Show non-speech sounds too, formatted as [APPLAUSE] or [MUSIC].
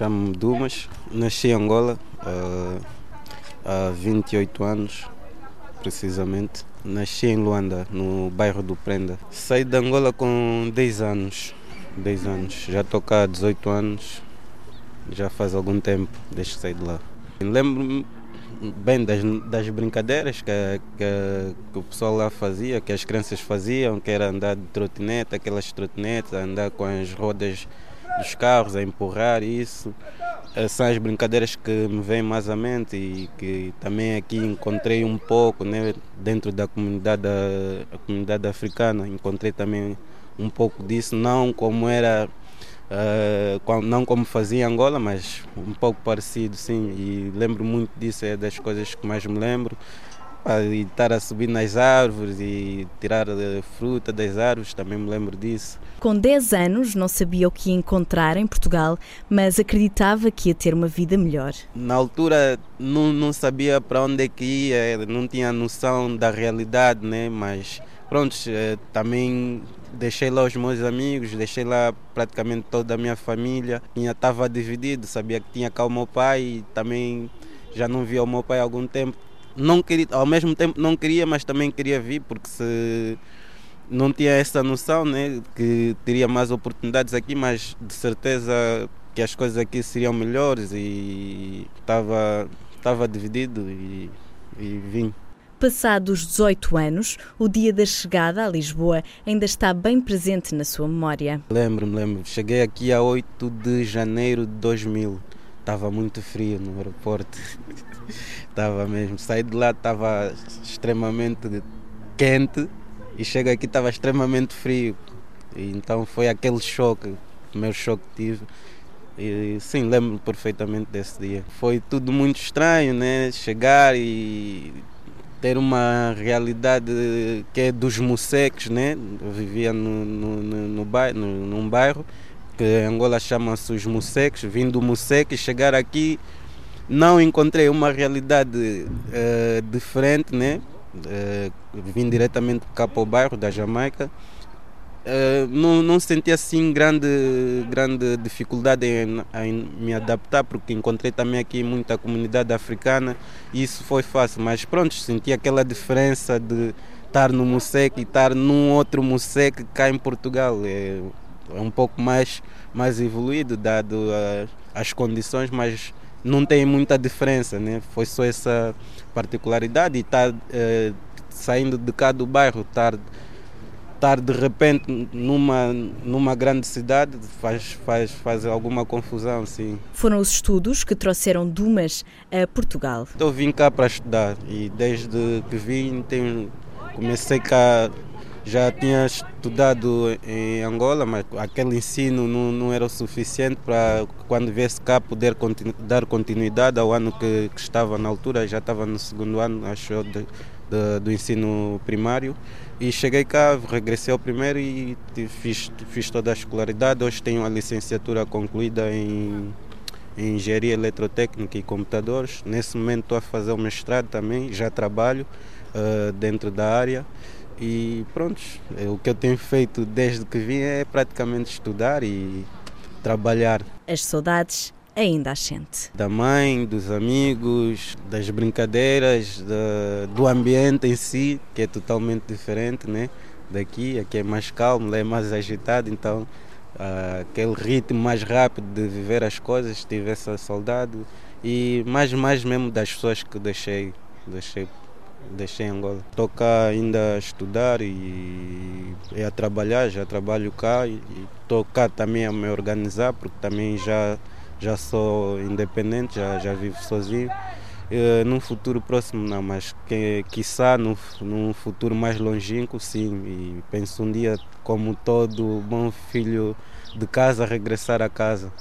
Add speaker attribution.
Speaker 1: Chamo-me Dumas, nasci em Angola uh, há 28 anos, precisamente. Nasci em Luanda, no bairro do Prenda. Saí de Angola com 10 anos. 10 anos. Já estou cá há 18 anos. Já faz algum tempo desde que saí de lá. Lembro-me bem das, das brincadeiras que, que, que, o pessoal lá fazia, que as crianças faziam, que era andar de trotinete, aquelas trotinetes, andar com as rodas dos carros, a empurrar isso. Eh, são as brincadeiras que me vêm mais à mente e que também aqui encontrei um pouco né, dentro da comunidade, da comunidade africana. Encontrei também um pouco disso, não como era, uh, não como fazia em Angola, mas um pouco parecido, sim. E lembro muito disso, é das coisas que mais me lembro e estar a subir nas árvores e tirar a fruta das árvores, também me lembro disso.
Speaker 2: Com 10 anos, não sabia o que ia encontrar em Portugal, mas acreditava que ia ter uma vida melhor.
Speaker 1: Na altura, não, não sabia para onde é que ia, não tinha noção da realidade, né? mas pronto, eh, também deixei lá os meus amigos, deixei lá praticamente toda a minha família. Estava dividido, sabia que tinha cá o meu pai e também já não via o meu pai há algum tempo não queria, ao mesmo tempo não queria, mas também queria vir, porque se não tinha essa noção, né, que teria mais oportunidades aqui, mas de certeza que as coisas aqui seriam melhores e estava estava dividido e, e vim.
Speaker 2: Passados 18 anos, o dia da chegada a Lisboa ainda está bem presente na sua memória.
Speaker 1: Lembro-me, lembro. Cheguei aqui a 8 de janeiro de 2000. Estava muito frio no aeroporto. [LAUGHS] Estava mesmo. Saí de lá, estava extremamente quente e chego aqui, estava extremamente frio. E então foi aquele choque, o meu choque que tive. E sim, lembro perfeitamente desse dia. Foi tudo muito estranho, né? Chegar e ter uma realidade que é dos museques, né? Eu vivia no, no, no, no bairro, num bairro que em Angola chama-se os museques. Vim do museque chegar aqui não encontrei uma realidade uh, diferente, né? Uh, vim diretamente cá para o bairro da Jamaica. Uh, não, não senti assim grande, grande dificuldade em, em, me adaptar, porque encontrei também aqui muita comunidade africana e isso foi fácil. Mas pronto, senti aquela diferença de estar no Musec e estar num outro Musec cá em Portugal. É, é um pouco mais, mais evoluído, dado as condições, mas não tem muita diferença, né? Foi só essa particularidade e estar eh, saindo de cá do bairro, estar estar de repente numa numa grande cidade faz faz faz alguma confusão, sim.
Speaker 2: Foram os estudos que trouxeram Dumas a Portugal.
Speaker 1: Eu vim cá para estudar e desde que vim tenho comecei cá já tinha estudado em Angola, mas aquele ensino não, não era o suficiente para quando viesse cá poder continu, dar continuidade ao ano que, que, estava na altura, já estava no segundo ano, acho, de, de, do ensino primário. E cheguei cá, regressei ao primeiro e fiz, fiz toda a escolaridade. Hoje tenho a licenciatura concluída em, em Engenharia Eletrotécnica e Computadores. Nesse momento estou a fazer o mestrado também, já trabalho uh, dentro da área. E pronto, é, o que eu tenho feito desde que vim é praticamente estudar e trabalhar.
Speaker 2: As saudades ainda as sente.
Speaker 1: Da mãe, dos amigos, das brincadeiras, da, do ambiente em si, que é totalmente diferente né? daqui. Aqui é mais calmo, lá é mais agitado, então uh, aquele ritmo mais rápido de viver as coisas, tive essa saudade. E mais, mais mesmo das pessoas que deixei, deixei deixei Angola. Estou cá ainda a estudar e, e a trabalhar, já trabalho cá e estou cá também a me organizar porque também já, já sou independente, já, já vivo sozinho. Uh, num futuro próximo não, mas que, quiçá no, num futuro mais longínquo sim, e penso um dia como todo bom filho de casa regressar a casa.